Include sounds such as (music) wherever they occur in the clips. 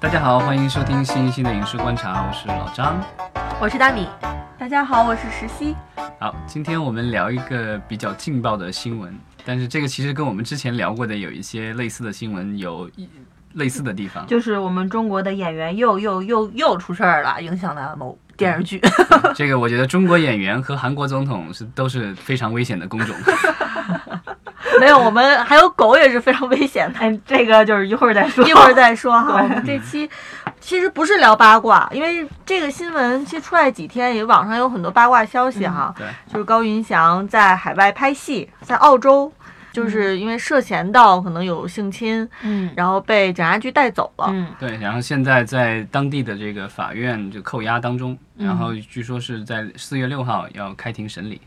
大家好，欢迎收听新一期的影视观察，我是老张。我是大米，大家好，我是石溪。好，今天我们聊一个比较劲爆的新闻，但是这个其实跟我们之前聊过的有一些类似的新闻有一类似的地方。就是我们中国的演员又又又又出事儿了，影响了某电视剧。这个我觉得中国演员和韩国总统是都是非常危险的工种。(laughs) (laughs) 没有，我们还有狗也是非常危险的。哎，这个就是一会儿再说，一会儿再说哈。我们这期其实不是聊八卦，因为这个新闻其实出来几天，也网上有很多八卦消息哈。对，就是高云翔在海外拍戏，在澳洲，就是因为涉嫌到可能有性侵，嗯然后被警察局带走了。嗯，对，然后现在在当地的这个法院就扣押当中，然后据说是在四月六号要开庭审理。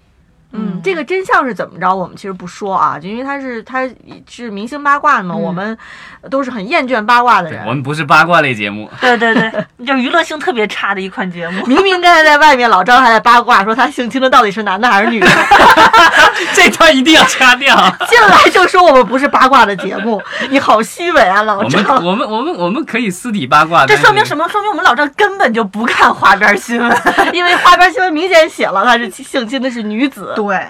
嗯，这个真相是怎么着？我们其实不说啊，就因为他是他是明星八卦嘛，嗯我们都是很厌倦八卦的人。对我们不是八卦类节目，(laughs) (laughs) 对对对，就娱乐性特别差的一款节目。明明刚才在外面，老张还在八卦说他性侵的到底是男的还是女的，(laughs) 这段一定要掐掉。进来就说我们不是八卦的节目，你好虚伪啊，老我们张。我们我们我们可以私底八卦，这说明什么？说明我们老张根本就不看花边新闻。因为花边新闻明显写了他是性侵的是女子。对，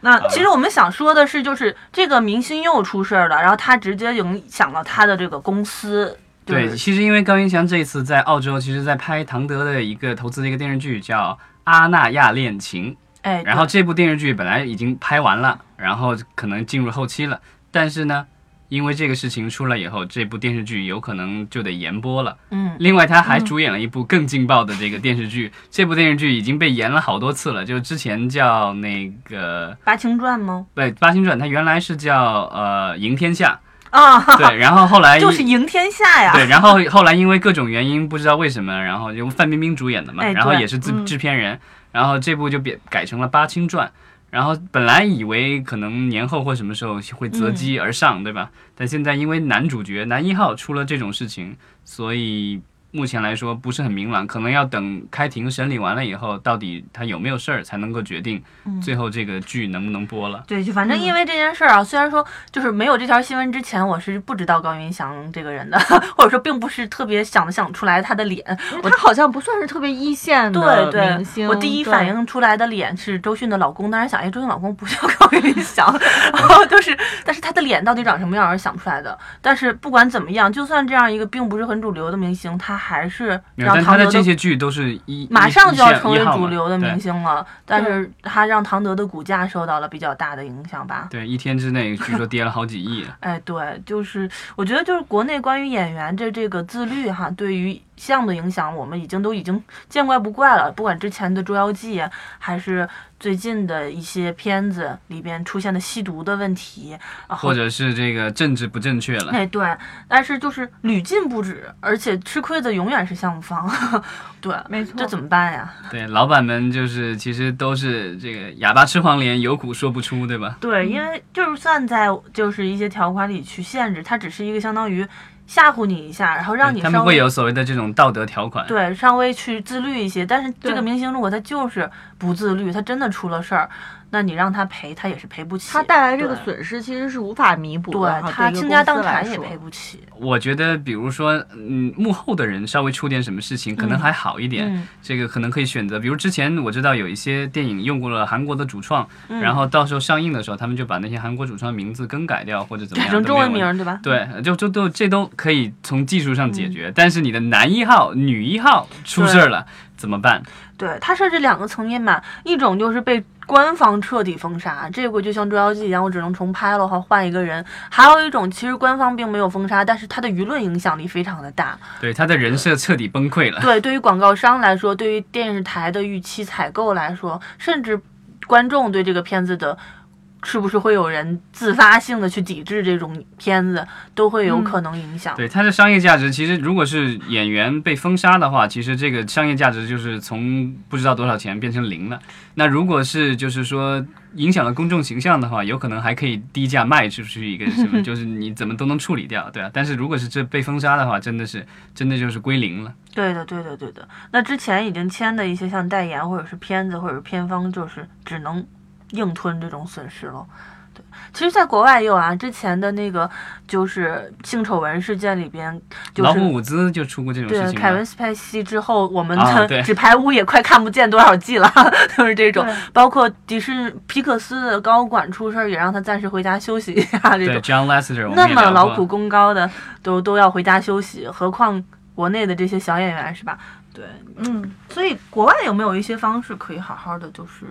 那其实我们想说的是，就是这个明星又出事儿了，然后他直接影响了他的这个公司。就是对，其实因为高云翔这次在澳洲，其实在拍唐德的一个投资的一个电视剧叫《阿那亚恋情》，哎，然后这部电视剧本来已经拍完了，然后可能进入后期了，但是呢，因为这个事情出来以后，这部电视剧有可能就得延播了。嗯，另外，他还主演了一部更劲爆的这个电视剧，这部电视剧已经被延了好多次了，就之前叫那个八清传吗？对《八星传》，它原来是叫呃《赢天下啊，》，对，(laughs) 然后后来就是赢天下呀。对，然后后来因为各种原因，不知道为什么，然后由范冰冰主演的嘛，哎然后也是制嗯制片人，然后这部就变改成了《八清传》，然后本来以为可能年后或什么时候会择机而上，对吧？但现在因为男主角男一号出了这种事情，所以目前来说不是很明朗，可能要等开庭审理完了以后，到底他有没有事儿，才能够决定最后这个剧能不能播了。对，就反正因为这件事儿啊，虽然说就是没有这条新闻之前，我是不知道高云翔这个人的，(laughs) 或者说并不是特别想想出来他的脸。他好像不算是特别一线的明星。，我第一反应出来的脸是周迅的老公，当时想，哎，周迅老公不叫高云翔，然后就是，但是他的脸到底长什么样，我是想不出来的。但是不管怎么样，就算这样一个并不是很主流的明星，他还是让唐德的的这些剧都是一马上就要成为主流的明星了，但是他让唐德的股价受到了比较大的影响吧。对，一天之内据说跌了好几亿。(laughs) 哎，对，就是我觉得就是国内关于演员的这个自律哈，对于项目的影响，我们已经都已经见怪不怪了。不管之前的《捉妖记》，还是最近的一些片子里边出现的吸毒的问题，或者是这个政治不正确了。哎对，但是就是屡禁不止，而且吃亏的永远是项目方。(laughs) 对，没错这怎么办呀？(laughs) 对，老板们就是其实都是这个哑巴吃黄连，有苦说不出，对吧？对，因为就算在就是一些条款里去限制，它只是一个相当于吓唬你一下，然后让你他们会稍微有所谓的这种道德条款。对，稍微去自律一些。但是这个明星如果他就是不自律，他真的出了事儿，那你让他赔，他也是赔不起。他带来这个损失其实是无法弥补的对。他倾家荡产也赔不起。我觉得，比如说，嗯，幕后的人稍微出点什么事情，可能还好一点。嗯这个可能可以选择，比如之前我知道有一些电影用过了韩国的主创，嗯然后到时候上映的时候，他们就把那些韩国主创名字更改掉或者怎么样，改成中文名对吧？对，就就都这都可以从技术上解嗯决，但是你的男一号、女一号出事儿了怎么办？对，它设置两个层面嘛，一种就是被官方彻底封杀，这个就像《捉妖记》一样，我只能重拍了，或换一个人；还有一种，其实官方并没有封杀，但是它的舆论影响力非常的大。对，他的人设彻底崩溃了。对，对于广告商来说，对于电视台的预期采购来说，甚至观众对这个片子的。是不是会有人自发性的去抵制这种片子，都会有可能影响。对它的商业价值，其实如果是演员被封杀的话，其实这个商业价值就是从不知道多少钱变成零了。那如果是就是说影响了公众形象的话，有可能还可以低价卖出去一个什么，(laughs) 就是你怎么都能处理掉，对啊。但是如果是这被封杀的话，真的是真的就是归零了。对的，对的，对的。那之前已经签的一些像代言或者是片子或者是片方，就是只能硬吞这种损失了。对其实，在国外也有啊，之前的那个就是性丑闻事件里边，就是老虎伍兹就出过这种事对情嘛。凯文斯派西之后，我们的纸牌屋也快看不见多少季了，(laughs) 就是这种。包括迪士皮克斯的高管出事儿，也让他暂时回家休息一下，这对种。，John Lasseter，那么劳苦功高的都都要回家休息，何况国内的这些小演员是吧？对，嗯，所以国外有没有一些方式可以好好的就是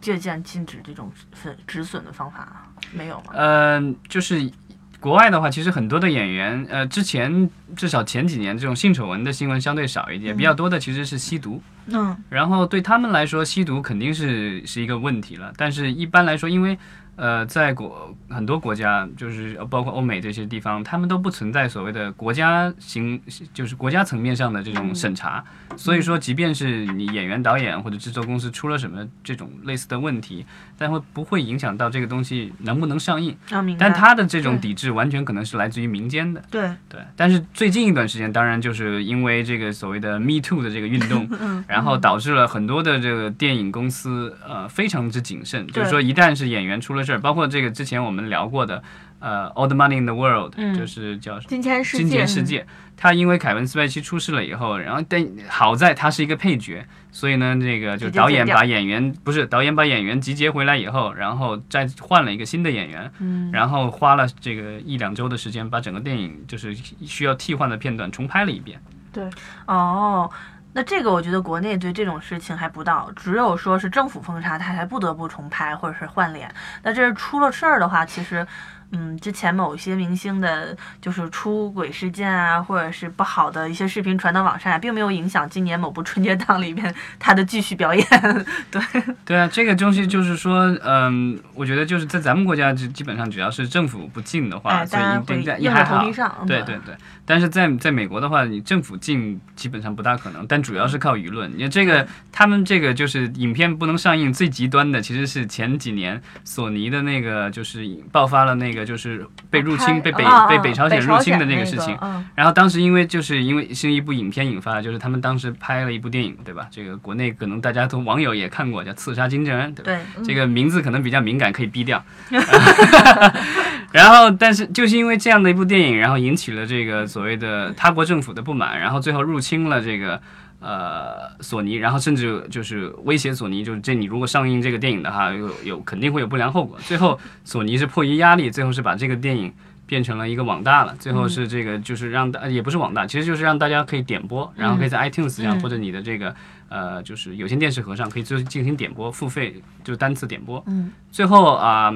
借鉴禁止这种损止损的方法啊？没有吗？呃，就是国外的话，其实很多的演员，呃，之前至少前几年这种性丑闻的新闻相对少一点，比较多的其实是吸毒。嗯然后对他们来说，吸毒肯定是是一个问题了。但是一般来说，因为呃，在国很多国家，就是呃包括欧美这些地方，他们都不存在所谓的国家行，就是国家层面上的这种审查。所以说，即便是你演员、导演或者制作公司出了什么这种类似的问题，但会不会影响到这个东西能不能上映？啊，但他的这种抵制完全可能是来自于民间的。对，对，但是最近一段时间，当然就是因为这个所谓的 Me Too 的这个运动，嗯然后导致了很多的这个电影公司呃非常之谨慎，就是说一旦是演员出了事儿，包括这个之前我们聊过的呃 All the Money in the World，、嗯就是叫金钱世界，金钱世界，他因为凯文斯派西出事了以后，然后但好在他是一个配角，所以呢，这个就导演把演员不是导演把演员集结回来以后，然后再换了一个新的演员，嗯，然后花了这个一两周的时间，把整个电影就是需要替换的片段重拍了一遍。对哦。那这个我觉得国内对这种事情还不到，只有说是政府封杀，他才不得不重拍或者是换脸。那这是出了事儿的话，其实，嗯，之前某些明星的就是出轨事件啊，或者是不好的一些视频传到网上啊，并没有影响今年某部春节档里面他的继续表演。(laughs) 对，对啊，这个东西就是说，嗯，我觉得就是在咱们国家，就基本上只要是政府不禁的话，哎，所以对在也硬还好着头皮。上。对对对，但是在在美国的话，你政府禁基本上不大可能，但主要是靠舆论。你这个他们这个就是影片不能上映，最极端的其实是前几年索尼的那个就是爆发了那个就是被入侵、被北、被北朝鲜入侵的那个事情。嗯，然后当时因为就是因为是一部影片引发，就是他们当时拍了一部电影，对吧？这个国内可能大家都网友也看过，叫《刺杀金正恩》，对吧？对，这个名字可能比较敏感，可以逼掉。(laughs) (laughs) 然后，但是就是因为这样的一部电影，然后引起了这个所谓的他国政府的不满，然后最后入侵了这个呃索尼，然后甚至就是威胁索尼，就是这你如果上映这个电影的话，有有肯定会有不良后果。最后索尼是迫于压力，最后是把这个电影。变成了一个网大了，最后是这个，就是让大也不是网大，其实就是让大家可以点播，然后可以在 iTunes 上、嗯或者你的这个呃，就是有线电视盒上可以就进行点播，付费就单次点播。嗯，最后啊、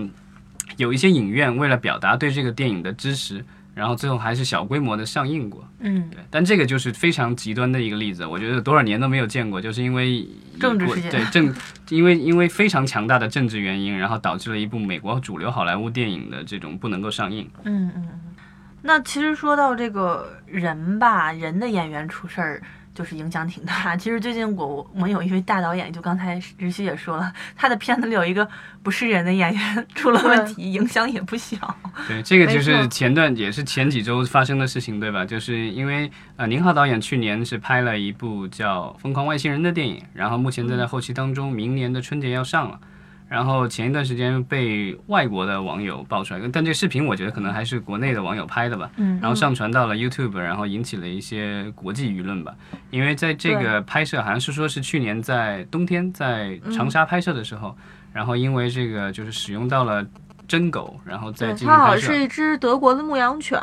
有一些影院为了表达对这个电影的支持，然后最后还是小规模的上映过。嗯，对，但这个就是非常极端的一个例子，我觉得多少年都没有见过，就是因为政治事件对政，因为因为非常强大的政治原因，然后导致了一部美国主流好莱坞电影的这种不能够上映。嗯嗯嗯。那其实说到这个人吧，人的演员出事儿。就是影响挺大。其实最近我我们有一位大导演，就刚才日旭也说了，他的片子里有一个不是人的演员出了问题，影响也不小。(laughs) 对，这个就是前段也是前几周发生的事情，对吧？就是因为呃，宁浩导演去年是拍了一部叫《疯狂外星人》的电影，然后目前正在后期当中，明年的春节要上了。然后前一段时间被外国的网友爆出来，但这个视频我觉得可能还是国内的网友拍的吧。嗯然后上传到了 YouTube，然后引起了一些国际舆论吧。因为在这个拍摄，好像是说是去年在冬天在长沙拍摄的时候，然后因为这个就是使用到了真狗，然后再对，进行拍摄它好像是。一只德国的牧羊犬，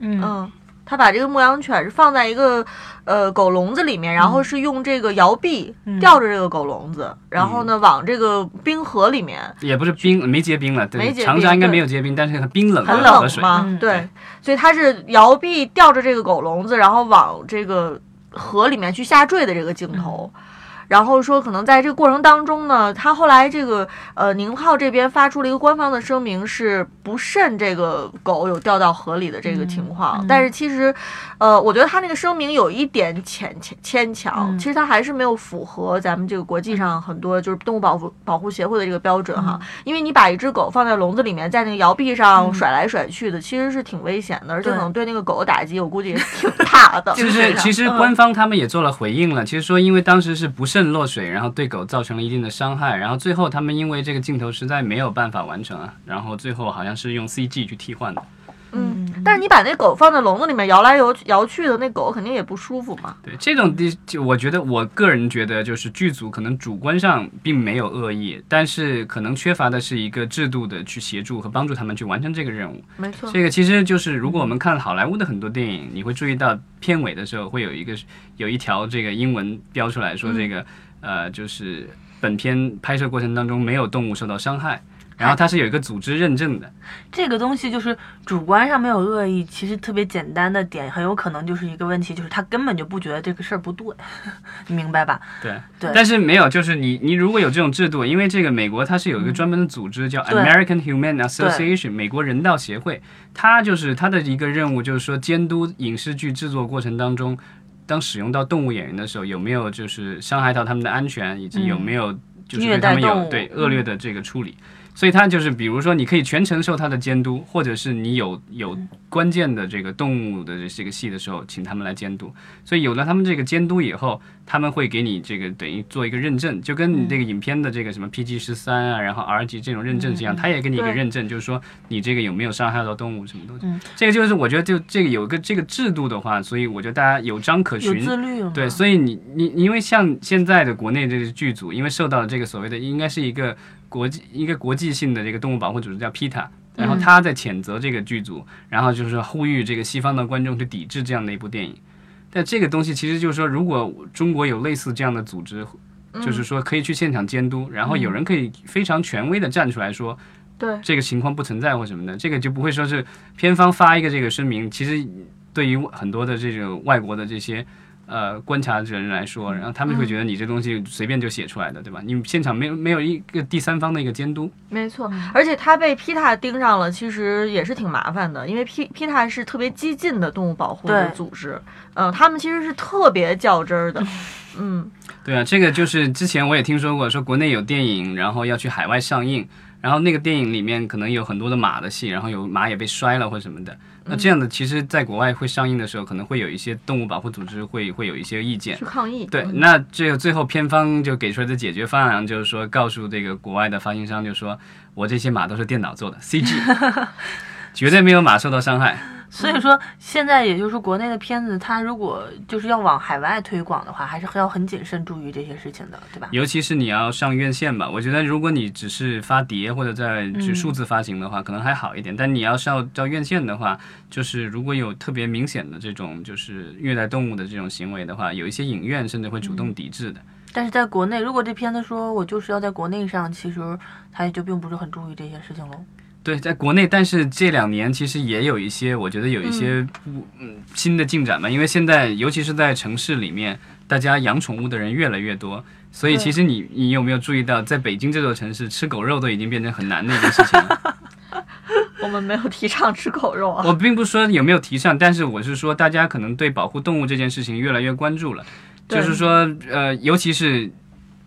嗯嗯，他把这个牧羊犬是放在一个呃狗笼子里面，然后是用这个摇臂嗯吊着这个狗笼子，然后呢往这个冰河里面，也不是冰，没结冰了。对，没结冰长沙应该没有结冰，但是很冰冷的很。冷嘛，嗯对，所以它是摇臂吊着这个狗笼子，然后往这个河里面去下坠的这个镜头。然后说，可能在这个过程当中呢，他后来这个呃宁浩这边发出了一个官方的声明，是不慎这个狗有掉到河里的这个情况。嗯嗯但是其实，呃，我觉得他那个声明有一点牵牵牵强，嗯其实他还是没有符合咱们这个国际上很多就是动物保护保护协会的这个标准哈。因为你把一只狗放在笼子里面，在那个摇臂上嗯甩来甩去的，其实是挺危险的，而且对可能对那个狗的打击，我估计也挺大的。(laughs) 就是其实嗯官方他们也做了回应了，其实说因为当时是不慎落水，然后对狗造成了一定的伤害，然后最后他们因为这个镜头实在没有办法完成啊，然后最后好像是用 CG 去替换的。嗯，但是你把那狗放在笼子里面摇来摇摇去的，那狗肯定也不舒服嘛。对这种地，就我觉得我个人觉得，就是剧组可能主观上并没有恶意，但是可能缺乏的是一个制度的去协助和帮助他们去完成这个任务。没错，这个其实就是，如果我们看好莱坞的很多电影，你会注意到片尾的时候会有一个有一条这个英文标出来说，这个、呃，就是本片拍摄过程当中没有动物受到伤害，然后它是有一个组织认证的。这个东西就是主观上没有恶意，其实特别简单的点，很有可能就是一个问题，就是他根本就不觉得这个事儿不对，你 (laughs) 明白吧？对，对但是没有，就是你你如果有这种制度，因为这个美国它是有一个专门的组织叫 American Humane Association 美国人道协会，它就是它的一个任务就是说监督影视剧制作过程当中，当使用到动物演员的时候，有没有就是伤害到他们的安全，以及有没有就是对他们有对恶劣的这个处理。所以它就是，比如说，你可以全程受它的监督，或者是你有有关键的这个动物的这个戏的时候，请他们来监督。所以有了他们这个监督以后，他们会给你这个等于做一个认证，就跟你这个影片的这个什么 PG 十三啊，然后 R 级这种认证是一样，他也给你一个认证，就是说你这个有没有伤害到动物什么东西。嗯这个就是我觉得就这个有个这个制度的话，所以我觉得大家有章可有循。自律了。对，所以你你你因为像现在的国内这个剧组，因为受到了这个所谓的应该是一个国际一个国际性的这个动物保护组织叫 PETA，然后他在谴责这个剧组，然后就是呼吁这个西方的观众去抵制这样的一部电影。但这个东西其实就是说，如果中国有类似这样的组织，就是说可以去现场监督，然后有人可以非常权威的站出来说，对，这个情况不存在或什么的，这个就不会说是偏方发一个这个声明。其实对于很多的这种外国的这些呃观察者人来说，然后他们会觉得你这东西随便就写出来的，对吧？你现场没有没有一个第三方的一个监督，没错，而且他被 PETA 盯上了，其实也是挺麻烦的，因为 P PETA 是特别激进的动物保护的组织，嗯、他们其实是特别较真儿的，(laughs) 嗯，对啊，这个就是之前我也听说过，说国内有电影，然后要去海外上映，然后那个电影里面可能有很多的马的戏，然后有马也被摔了或什么的。那这样的，其实在国外会上映的时候，可能会有一些动物保护组织会会有一些意见去。抗议，对，嗯那这个最后片方就给出来的解决方案就是说，告诉这个国外的发行商，就说我这些马都是电脑做的 CG，(laughs) 绝对没有马受到伤害。所以说，现在也就是国内的片子，它如果就是要往海外推广的话，还是要很谨慎注意这些事情的，对吧？尤其是你要上院线吧，我觉得如果你只是发碟或者在只数字发行的话，可能还好一点。但你要上到院线的话，就是如果有特别明显的这种就是虐待动物的这种行为的话，有一些影院甚至会主动抵制的。但是在国内，如果这片子说我就是要在国内上，其实他也就并不是很注意这些事情喽。对，在国内，但是这两年其实也有一些，我觉得有一些不嗯新的进展吧。因为现在，尤其是在城市里面，大家养宠物的人越来越多，所以其实你你有没有注意到，在北京这座城市，吃狗肉都已经变成很难的一件事情了。(laughs) 我们没有提倡吃狗肉啊，我并不是说有没有提倡，但是我是说，大家可能对保护动物这件事情越来越关注了。就是说，呃，尤其是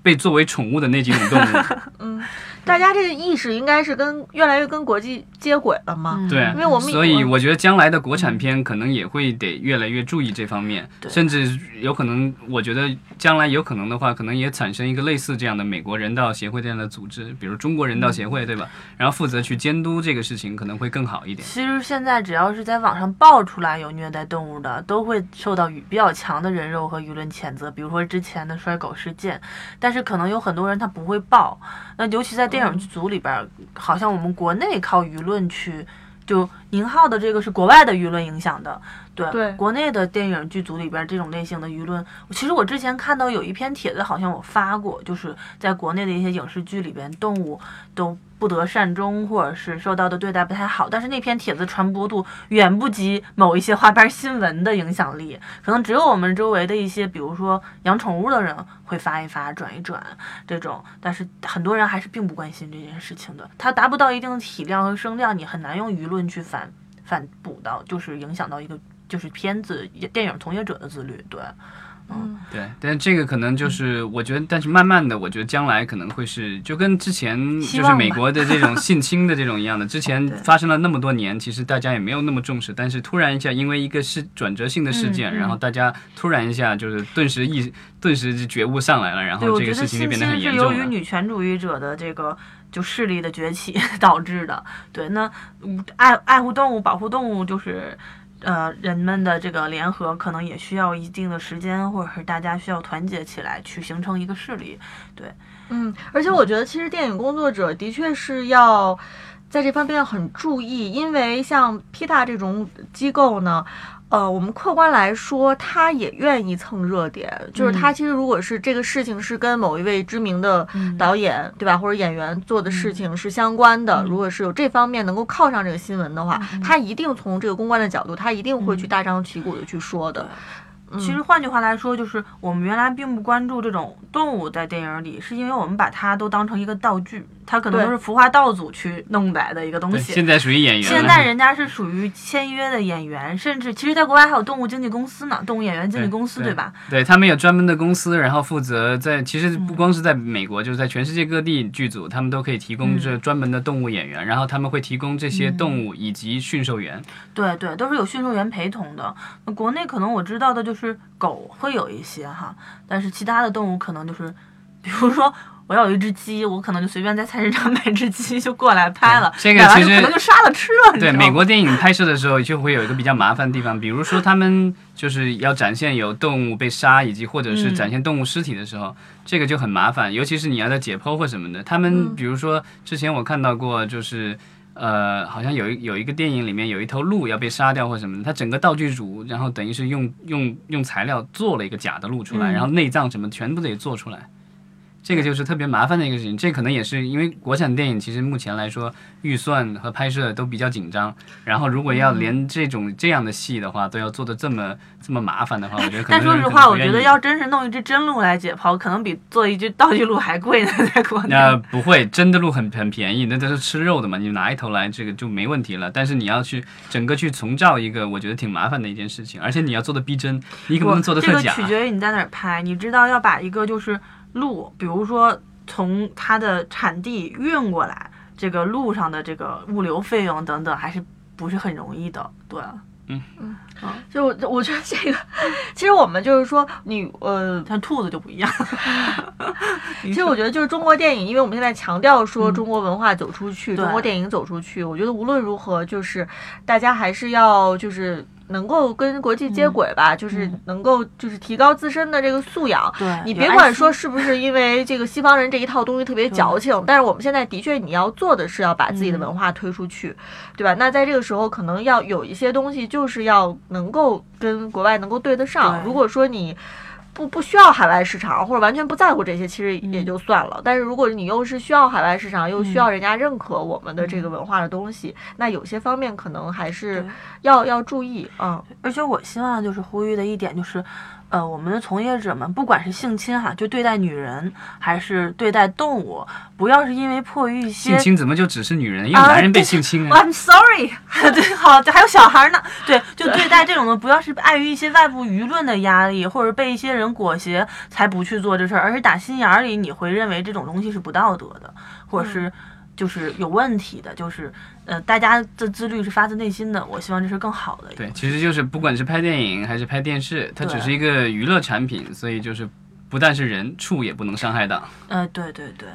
被作为宠物的那几种动物，(laughs) 大家这个意识应该是跟越来越跟国际接轨了嘛，嗯对因为我们所以我觉得将来的国产片可能也会得越来越注意这方面，对甚至有可能，我觉得将来有可能的话，可能也产生一个类似这样的美国人道协会这样的组织，比如中国人道协会，对吧？然后负责去监督这个事情，可能会更好一点。其实现在只要是在网上爆出来有虐待动物的，都会受到比较强的人肉和舆论谴责。比如说之前的摔狗事件，但是可能有很多人他不会报。那尤其在电影剧组里边儿，好像我们国内靠舆论论区就宁浩的这个是国外的舆论影响的。对，对国内的电影剧组里边这种类型的舆论，其实我之前看到有一篇帖子，好像我发过，就是在国内的一些影视剧里边，动物都不得善终，或者是受到的对待不太好。但是那篇帖子传播度远不及某一些花边新闻的影响力，可能只有我们周围的一些，比如说养宠物的人会发一发、转一转这种，但是很多人还是并不关心这件事情的。它达不到一定的体量和声量，你很难用舆论去反反哺到，就是影响到一个就是片子电影从业者的自律。对，嗯对，但是这个可能就是我觉得，但是慢慢的，我觉得将来可能会是就跟之前就是美国的这种 (laughs) 性侵的这种一样的，之前发生了那么多年，其实大家也没有那么重视，但是突然一下因为一个是转折性的事件，嗯嗯然后大家突然一下就是顿时意顿时觉悟上来了，然，后这个事情就变得很侵是由于严重了。女权主义者的这个就势力的崛起 (laughs) 导致的。对，那嗯爱爱护动物、保护动物，就是呃人们的这个联合，可能也需要一定的时间，或者是大家需要团结起来去形成一个势力。对嗯，而且我觉得其实电影工作者的确是要在这方面很注意，因为像 PETA 这种机构呢。呃，我们客观来说，他也愿意蹭热点。就是他其实如果是这个事情是跟某一位知名的嗯。导演，对吧，或者演员做的事情是相关的，嗯。如果是有这方面能够靠上这个新闻的话，他一定从这个公关的角度，他一定会去嗯。大张旗鼓的去说的。嗯。其实换句话来说，就是我们原来并不关注这种动物在电影里，是因为我们把它都当成一个道具，它可能都是服化道组去弄来的一个东，西。现在属于演员。现在人家是属于签约的演员，甚至其实，在国外还有动物经纪公司呢，动物演员经纪公司，对对吧？对他们有专门的公司，然后负责在其实嗯不光是在美国，就是在全世界各地剧组，他们都可以提供这专门的动物演员，然后他们会提供这些动物以及驯兽员。对对，都是有驯兽员陪同的。那国内可能我知道的就是狗会有一些哈，但是其他的动物可能就是，比如说我要有一只鸡，我可能就随便在菜市场 (laughs) 买只鸡就过来拍了，这个其实可能就杀了吃了。对美国电影拍摄的时候，就会有一个比较麻烦的地方，比如说他们就是要展现有动物被杀，以及或者是嗯展现动物尸体的时候，这个就很麻烦，尤其是你要在解剖或什么的。他们嗯比如说之前我看到过，就是。呃，好像有一有一个电影里面有一头鹿要被杀掉或什么的，它整个道具组，然后等于是用用用材料做了一个假的鹿出来，嗯然后内脏什么全部得做出来，这个就是特别麻烦的一个事情。这可能也是因为国产电影其实目前来说预算和拍摄都比较紧张，然后如果要连这种这样的戏的话都要做的这么这么麻烦的话，我觉得可能但说实话，我觉得要真是弄一只真鹿来解剖，可能比做一只道具鹿还贵呢，在国内。那不会，真的鹿很很便宜，那都是吃肉的嘛，你拿一头来，这个就没问题了。但是你要去整个去重造一个，我觉得挺麻烦的一件事情，而且你要做的逼真，你可不能做的特假这个。取决于你在哪儿拍。你知道要把一个就是鹿，比如说从它的产地运过来，这个路上的这个物流费用等等，还是不是很容易的。对，嗯。嗯。就我 (laughs) 我觉得这个，其实我们就是说你呃，像兔子就不一样。(laughs) 其实我觉得就是中国电影，因为我们现在强调说嗯。中国文化走出去，对。中国电影走出去，我觉得无论如何，就是大家还是要就是能够跟国际接轨吧，就是嗯能够就是提高自身的这个素养。对你别管说是不是因为这个西方人这一套东西特别矫情，但是我们现在的确你要做的是要把自己的嗯文化推出去，对吧？那在这个时候，可能要有一些东西就是要能够跟国外能够对得上。如果说你不不需要海外市场，或者完全不在乎这些，其实也嗯就算了。但是如果你又是需要海外市场，又需嗯要人家认可我们的这个文化的东西，那有些方面可能还是要要注意啊。而且我希望就是呼吁的一点就是，呃，我们的从业者们，不管是性侵哈，就对待女人还是对待动物，不要是因为迫于一些性侵怎么就只是女人？也有啊男人被性侵啊？(laughs) I'm sorry，(laughs) 对，好，还有小孩呢，对，就对待这种的，不要是碍于一些外部舆论的压力，或者被一些人裹挟才不去做这事儿，而是打心眼儿里你会认为这种东西是不道德的，或者是就是有问题的，就是呃，大家的自律是发自内心的，我希望这是更好的。对，其实就是不管是拍电影还是拍电视，它只是一个娱乐产品，所以就是不但是人，畜也不能伤害到。呃，对对对，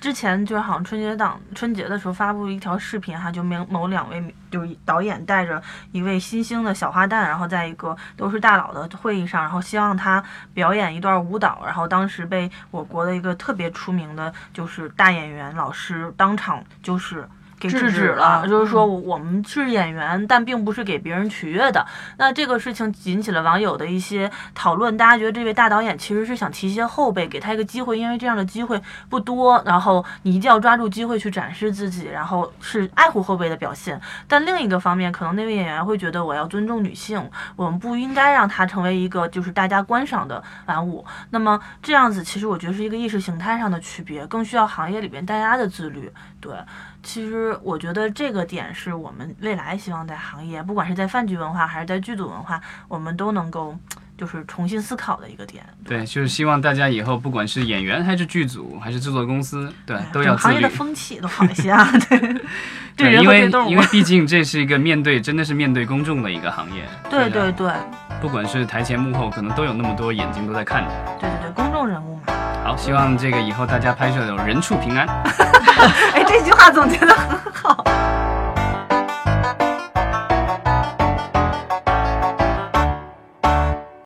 之前就是好像春节档春节的时候发布一条视频哈，就某某两位就是导演带着一位新兴的小花旦，然后在一个都是大佬的会议上，然后希望他表演一段舞蹈，然后当时被我国的一个特别出名的就是大演员老师当场就是。给制止了了，就是说我们是演员，但并不是给别人取悦的。那这个事情引起了网友的一些讨论，大家觉得这位大导演其实是想提携后辈，给他一个机会，因为这样的机会不多，然后你一定要抓住机会去展示自己，然后是爱护后辈的表现。但另一个方面，可能那位演员会觉得我要尊重女性，我们不应该让她成为一个就是大家观赏的玩物。那么这样子，其实我觉得是一个意识形态上的区别，更需要行业里边大家的自律。对，其实我觉得这个点是我们未来希望在行业，不管是在饭局文化还是在剧组文化，我们都能够就是重新思考的一个点。对，就是希望大家以后不管是演员还是剧组还是制作公司，对，都要行业的。风气都好一些啊。(laughs) 对，对因为因为毕竟这是一个面对真的是面对公众的一个行业。对对对不管是台前幕后，可能都有那么多眼睛都在看着。对对对，公众人物嘛。好，希望这个以后大家拍摄有人畜平安。(laughs) 哎，这句话总结的很好。